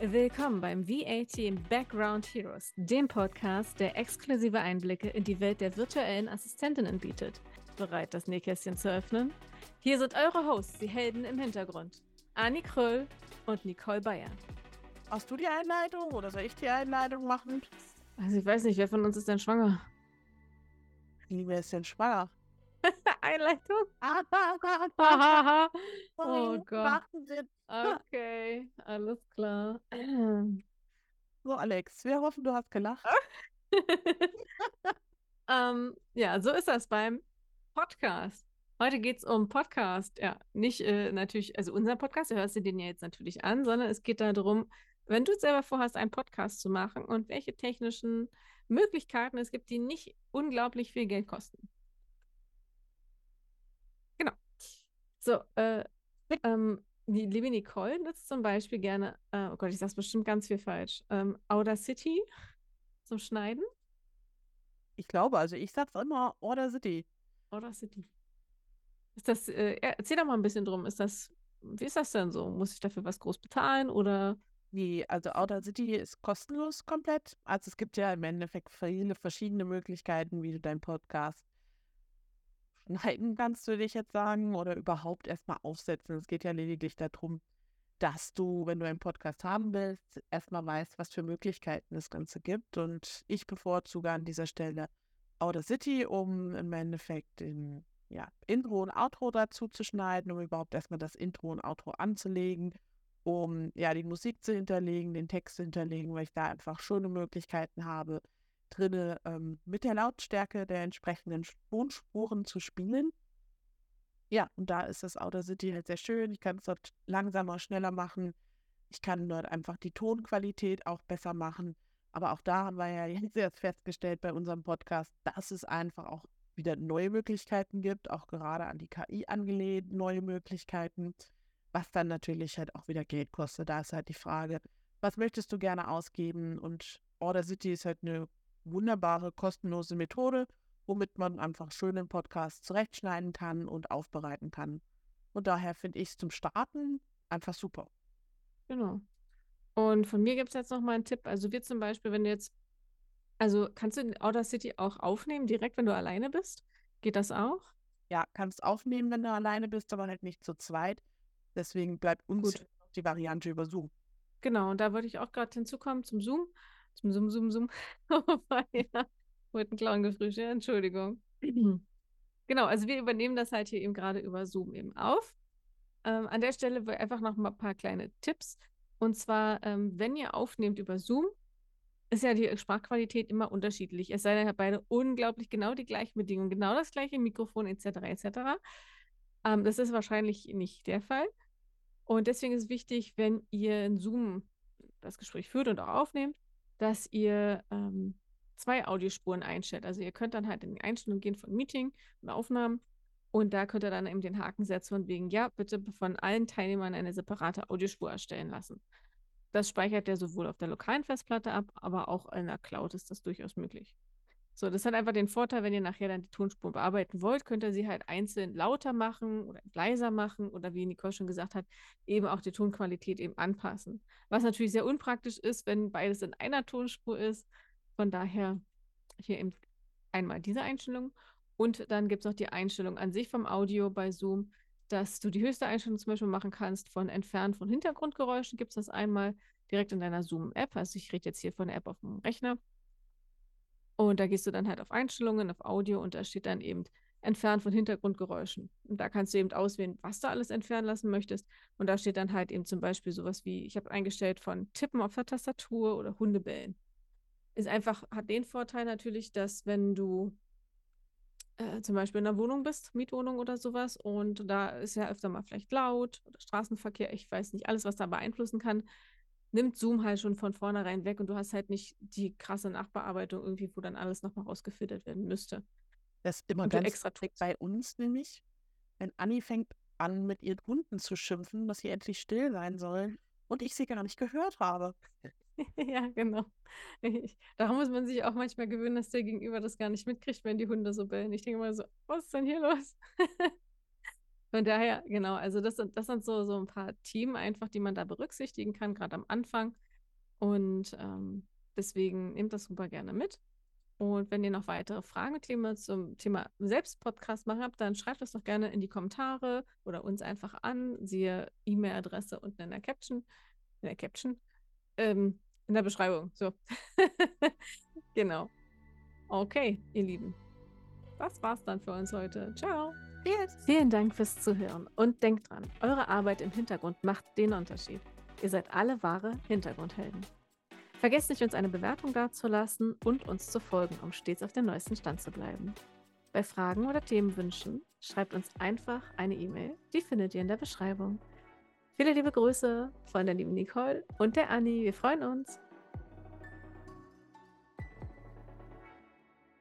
Willkommen beim VAT Background Heroes, dem Podcast, der exklusive Einblicke in die Welt der virtuellen Assistentinnen bietet. Bereit, das Nähkästchen zu öffnen? Hier sind eure Hosts, die Helden im Hintergrund. Anni Kröll und Nicole Bayer. Hast du die Einleitung oder soll ich die Einleitung machen? Also ich weiß nicht, wer von uns ist denn schwanger? Wie, wer ist denn schwanger? Einleitung? Oh Gott. Okay, alles klar. So, Alex, wir hoffen, du hast gelacht. ähm, ja, so ist das beim Podcast. Heute geht es um Podcast. Ja, nicht äh, natürlich, also unser Podcast, du hörst dir den ja jetzt natürlich an, sondern es geht darum, wenn du selber vorhast, einen Podcast zu machen und welche technischen Möglichkeiten es gibt, die nicht unglaublich viel Geld kosten. Genau. So, äh, ähm, die liebe Nicole nutzt zum Beispiel gerne, äh, oh Gott, ich sag's bestimmt ganz viel falsch, ähm, Audacity zum Schneiden. Ich glaube, also ich sag's immer Order City. Audacity. Ist das, äh, erzähl doch mal ein bisschen drum. Ist das, wie ist das denn so? Muss ich dafür was groß bezahlen oder? Nee, also Outer City ist kostenlos komplett. Also es gibt ja im Endeffekt viele verschiedene Möglichkeiten, wie du deinen Podcast schneiden kannst, würde ich jetzt sagen, oder überhaupt erstmal aufsetzen. Es geht ja lediglich darum, dass du, wenn du einen Podcast haben willst, erstmal weißt, was für Möglichkeiten das Ganze gibt. Und ich bevorzuge an dieser Stelle Outer City, um im Endeffekt in, ja, Intro und Outro dazu zu schneiden, um überhaupt erstmal das Intro und Outro anzulegen, um ja die Musik zu hinterlegen, den Text zu hinterlegen, weil ich da einfach schöne Möglichkeiten habe, drinne ähm, mit der Lautstärke der entsprechenden Tonspuren zu spielen. Ja, und da ist das Outer City halt sehr schön. Ich kann es dort langsamer, schneller machen. Ich kann dort einfach die Tonqualität auch besser machen. Aber auch da haben wir ja jetzt erst festgestellt bei unserem Podcast, dass es einfach auch wieder neue Möglichkeiten gibt, auch gerade an die KI angelehnt, neue Möglichkeiten, was dann natürlich halt auch wieder Geld kostet. Da ist halt die Frage, was möchtest du gerne ausgeben? Und Order City ist halt eine wunderbare, kostenlose Methode, womit man einfach schönen Podcast zurechtschneiden kann und aufbereiten kann. Und daher finde ich es zum Starten einfach super. Genau. Und von mir gibt es jetzt noch mal einen Tipp. Also wir zum Beispiel, wenn du jetzt, also kannst du den Outer City auch aufnehmen, direkt, wenn du alleine bist? Geht das auch? Ja, kannst aufnehmen, wenn du alleine bist, aber halt nicht zu zweit. Deswegen bleibt uns Gut. die Variante über Zoom. Genau, und da wollte ich auch gerade hinzukommen zum Zoom. Zum Zoom, Zoom. Oh, ja. Wurde ein Clown gefrühstückt, Entschuldigung. Genau, also wir übernehmen das halt hier eben gerade über Zoom eben auf. Ähm, an der Stelle einfach noch mal ein paar kleine Tipps. Und zwar, ähm, wenn ihr aufnehmt über Zoom, ist ja die Sprachqualität immer unterschiedlich. Es sei denn, ihr habt beide unglaublich genau die gleichen Bedingungen, genau das gleiche Mikrofon etc. etc. Ähm, das ist wahrscheinlich nicht der Fall. Und deswegen ist es wichtig, wenn ihr in Zoom das Gespräch führt und auch aufnehmt, dass ihr ähm, zwei Audiospuren einstellt. Also ihr könnt dann halt in die Einstellungen gehen von Meeting und Aufnahmen und da könnt ihr dann eben den Haken setzen von wegen, ja, bitte von allen Teilnehmern eine separate Audiospur erstellen lassen. Das speichert er sowohl auf der lokalen Festplatte ab, aber auch in der Cloud ist das durchaus möglich. So, das hat einfach den Vorteil, wenn ihr nachher dann die Tonspur bearbeiten wollt, könnt ihr sie halt einzeln lauter machen oder leiser machen oder wie Nicole schon gesagt hat, eben auch die Tonqualität eben anpassen. Was natürlich sehr unpraktisch ist, wenn beides in einer Tonspur ist. Von daher hier eben einmal diese Einstellung. Und dann gibt es noch die Einstellung an sich vom Audio bei Zoom, dass du die höchste Einstellung zum Beispiel machen kannst von Entfernen von Hintergrundgeräuschen. Gibt es das einmal direkt in deiner Zoom-App. Also ich rede jetzt hier von der App auf dem Rechner. Und da gehst du dann halt auf Einstellungen, auf Audio und da steht dann eben Entfernen von Hintergrundgeräuschen. Und da kannst du eben auswählen, was du alles entfernen lassen möchtest. Und da steht dann halt eben zum Beispiel sowas wie, ich habe eingestellt von Tippen auf der Tastatur oder Hundebellen. Ist einfach, hat den Vorteil natürlich, dass wenn du äh, zum Beispiel in einer Wohnung bist, Mietwohnung oder sowas, und da ist ja öfter mal vielleicht laut oder Straßenverkehr, ich weiß nicht, alles, was da beeinflussen kann, nimmt Zoom halt schon von vornherein weg und du hast halt nicht die krasse Nachbearbeitung irgendwie, wo dann alles nochmal rausgefiltert werden müsste. Das ist immer Und ganz extra strikt bei uns nämlich, wenn Anni fängt an, mit ihren Hunden zu schimpfen, dass sie endlich still sein sollen und ich sie gar nicht gehört habe. Ja, genau. Ich, daran muss man sich auch manchmal gewöhnen, dass der Gegenüber das gar nicht mitkriegt, wenn die Hunde so bellen. Ich denke mal so, was ist denn hier los? Von daher, genau, also das sind, das sind so, so ein paar Themen einfach, die man da berücksichtigen kann, gerade am Anfang. Und ähm, deswegen nehmt das super gerne mit. Und wenn ihr noch weitere Fragen zum Thema Selbstpodcast machen habt, dann schreibt das doch gerne in die Kommentare oder uns einfach an. Siehe E-Mail-Adresse unten in der Caption. In der Caption? Ähm, in der Beschreibung. So. genau. Okay, ihr Lieben. Das war's dann für uns heute. Ciao. Yes. Vielen Dank fürs Zuhören und denkt dran, eure Arbeit im Hintergrund macht den Unterschied. Ihr seid alle wahre Hintergrundhelden. Vergesst nicht, uns eine Bewertung dazulassen und uns zu folgen, um stets auf dem neuesten Stand zu bleiben. Bei Fragen oder Themenwünschen schreibt uns einfach eine E-Mail. Die findet ihr in der Beschreibung. Viele liebe Grüße von der lieben Nicole und der Anni. Wir freuen uns.